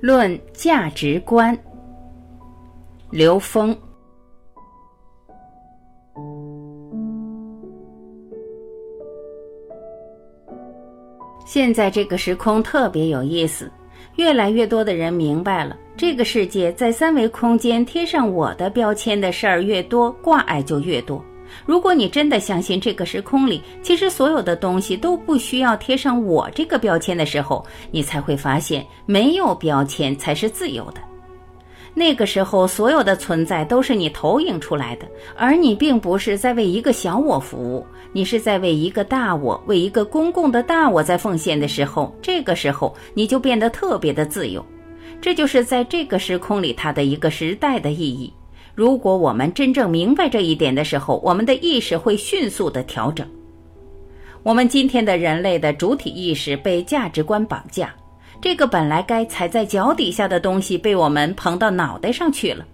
论价值观，刘峰。现在这个时空特别有意思，越来越多的人明白了，这个世界在三维空间贴上我的标签的事儿越多，挂碍就越多。如果你真的相信这个时空里，其实所有的东西都不需要贴上我这个标签的时候，你才会发现，没有标签才是自由的。那个时候，所有的存在都是你投影出来的，而你并不是在为一个小我服务，你是在为一个大我、为一个公共的大我在奉献的时候，这个时候你就变得特别的自由。这就是在这个时空里它的一个时代的意义。如果我们真正明白这一点的时候，我们的意识会迅速的调整。我们今天的人类的主体意识被价值观绑架，这个本来该踩在脚底下的东西被我们捧到脑袋上去了。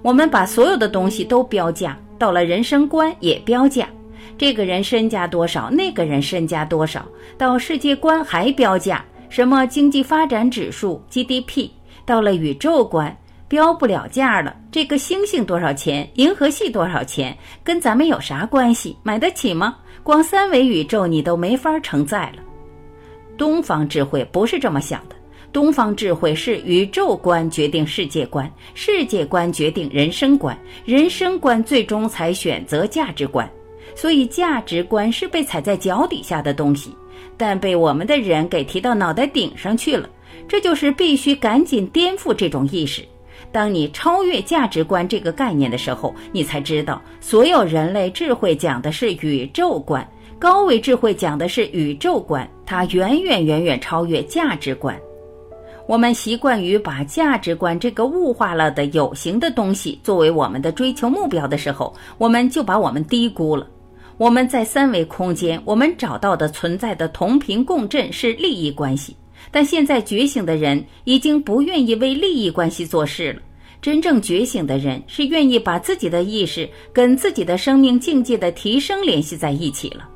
我们把所有的东西都标价，到了人生观也标价，这个人身家多少，那个人身家多少，到世界观还标价，什么经济发展指数 GDP，到了宇宙观。标不了价了，这个星星多少钱？银河系多少钱？跟咱们有啥关系？买得起吗？光三维宇宙你都没法承载了。东方智慧不是这么想的，东方智慧是宇宙观决定世界观，世界观决定人生观，人生观最终才选择价值观。所以价值观是被踩在脚底下的东西，但被我们的人给提到脑袋顶上去了。这就是必须赶紧颠覆这种意识。当你超越价值观这个概念的时候，你才知道，所有人类智慧讲的是宇宙观，高维智慧讲的是宇宙观，它远远远远超越价值观。我们习惯于把价值观这个物化了的有形的东西作为我们的追求目标的时候，我们就把我们低估了。我们在三维空间，我们找到的存在的同频共振是利益关系。但现在觉醒的人已经不愿意为利益关系做事了。真正觉醒的人是愿意把自己的意识跟自己的生命境界的提升联系在一起了。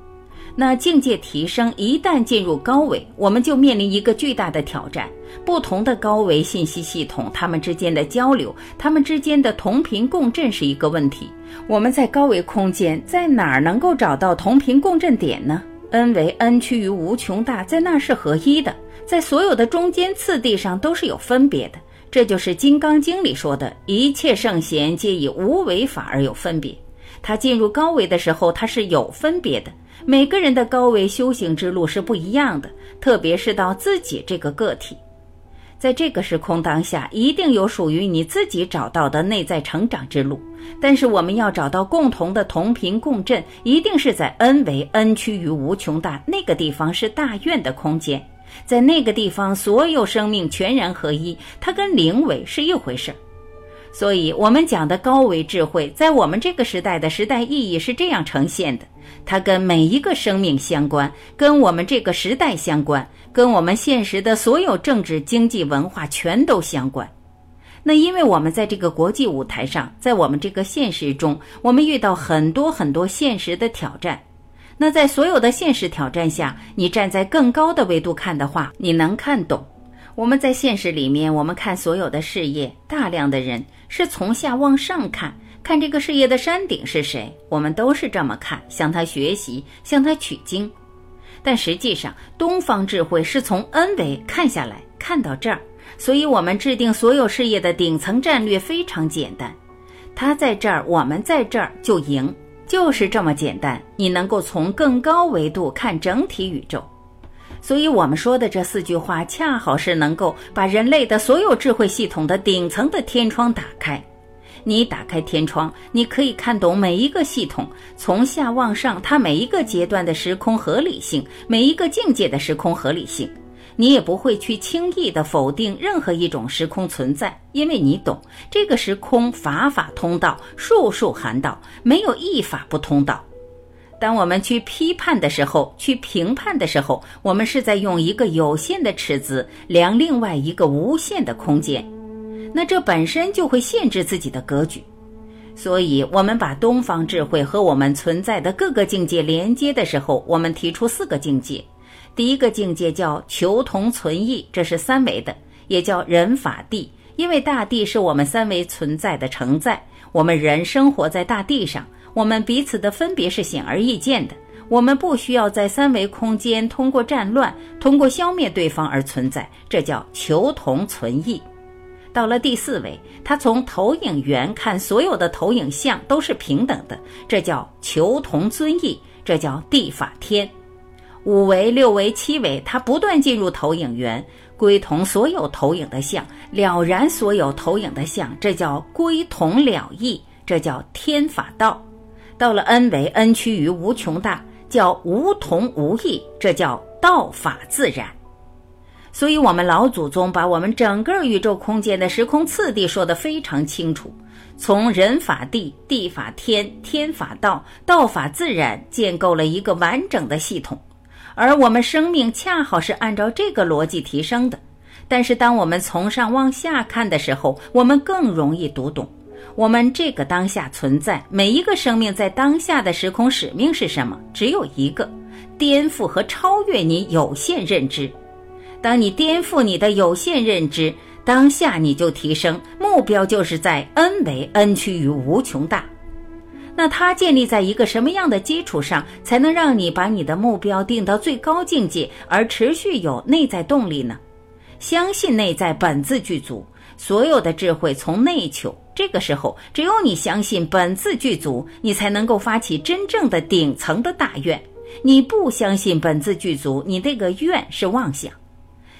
那境界提升一旦进入高维，我们就面临一个巨大的挑战：不同的高维信息系统，它们之间的交流，它们之间的同频共振是一个问题。我们在高维空间在哪儿能够找到同频共振点呢？n 为 n 趋于无穷大，在那是合一的。在所有的中间次第上都是有分别的，这就是《金刚经》里说的一切圣贤皆以无为法而有分别。他进入高维的时候，他是有分别的。每个人的高维修行之路是不一样的，特别是到自己这个个体，在这个时空当下，一定有属于你自己找到的内在成长之路。但是我们要找到共同的同频共振，一定是在 n 为 n 趋于无穷大那个地方，是大愿的空间。在那个地方，所有生命全然合一，它跟灵维是一回事儿。所以，我们讲的高维智慧，在我们这个时代的时代意义是这样呈现的：它跟每一个生命相关，跟我们这个时代相关，跟我们现实的所有政治、经济、文化全都相关。那因为我们在这个国际舞台上，在我们这个现实中，我们遇到很多很多现实的挑战。那在所有的现实挑战下，你站在更高的维度看的话，你能看懂。我们在现实里面，我们看所有的事业，大量的人是从下往上看，看这个事业的山顶是谁，我们都是这么看，向他学习，向他取经。但实际上，东方智慧是从 N 维看下来，看到这儿，所以我们制定所有事业的顶层战略非常简单，他在这儿，我们在这儿就赢。就是这么简单，你能够从更高维度看整体宇宙，所以我们说的这四句话，恰好是能够把人类的所有智慧系统的顶层的天窗打开。你打开天窗，你可以看懂每一个系统从下往上，它每一个阶段的时空合理性，每一个境界的时空合理性。你也不会去轻易的否定任何一种时空存在，因为你懂这个时空法法通道，术术含道，没有一法不通道。当我们去批判的时候，去评判的时候，我们是在用一个有限的尺子量另外一个无限的空间，那这本身就会限制自己的格局。所以，我们把东方智慧和我们存在的各个境界连接的时候，我们提出四个境界。第一个境界叫求同存异，这是三维的，也叫人法地，因为大地是我们三维存在的承载。我们人生活在大地上，我们彼此的分别是显而易见的。我们不需要在三维空间通过战乱、通过消灭对方而存在，这叫求同存异。到了第四维，他从投影源看所有的投影像都是平等的，这叫求同尊异，这叫地法天。五维、六维、七维，它不断进入投影源，归同所有投影的像，了然所有投影的像，这叫归同了义，这叫天法道。到了 n 维，n 趋于无穷大。叫无同无异，这叫道法自然。所以，我们老祖宗把我们整个宇宙空间的时空次第说得非常清楚，从人法地、地法天、天法道、道法自然，建构了一个完整的系统。而我们生命恰好是按照这个逻辑提升的。但是，当我们从上往下看的时候，我们更容易读懂。我们这个当下存在，每一个生命在当下的时空使命是什么？只有一个：颠覆和超越你有限认知。当你颠覆你的有限认知，当下你就提升，目标就是在 n 为 n 趋于无穷大。那它建立在一个什么样的基础上，才能让你把你的目标定到最高境界，而持续有内在动力呢？相信内在本自具足，所有的智慧从内求。这个时候，只有你相信本自具足，你才能够发起真正的顶层的大愿。你不相信本自具足，你那个愿是妄想。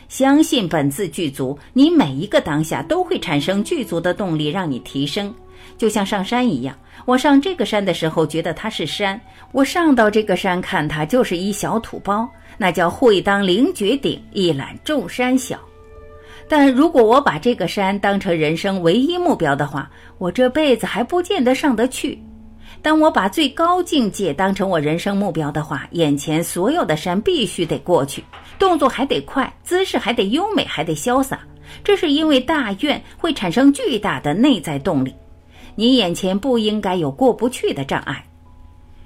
相信本自具足，你每一个当下都会产生具足的动力，让你提升。就像上山一样，我上这个山的时候觉得它是山，我上到这个山看它就是一小土包，那叫会当凌绝顶，一览众山小。但如果我把这个山当成人生唯一目标的话，我这辈子还不见得上得去。当我把最高境界当成我人生目标的话，眼前所有的山必须得过去，动作还得快，姿势还得优美，还得潇洒。这是因为大愿会产生巨大的内在动力。你眼前不应该有过不去的障碍。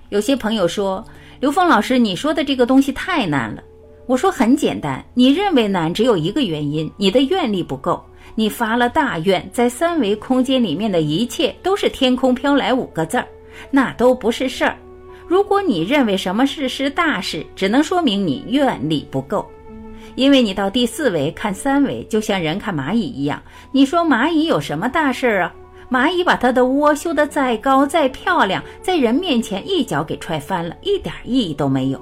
有些朋友说：“刘峰老师，你说的这个东西太难了。”我说很简单，你认为难只有一个原因，你的愿力不够。你发了大愿，在三维空间里面的一切都是天空飘来五个字儿，那都不是事儿。如果你认为什么事是大事，只能说明你愿力不够。因为你到第四维看三维，就像人看蚂蚁一样。你说蚂蚁有什么大事儿啊？蚂蚁把它的窝修得再高再漂亮，在人面前一脚给踹翻了，一点意义都没有。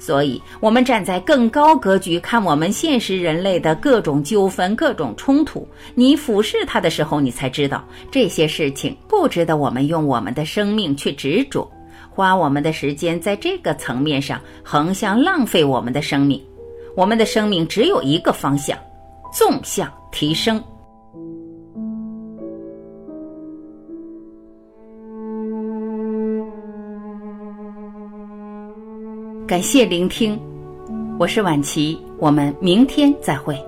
所以，我们站在更高格局看我们现实人类的各种纠纷、各种冲突，你俯视它的时候，你才知道这些事情不值得我们用我们的生命去执着，花我们的时间在这个层面上横向浪费我们的生命。我们的生命只有一个方向：纵向提升。感谢聆听，我是晚琪，我们明天再会。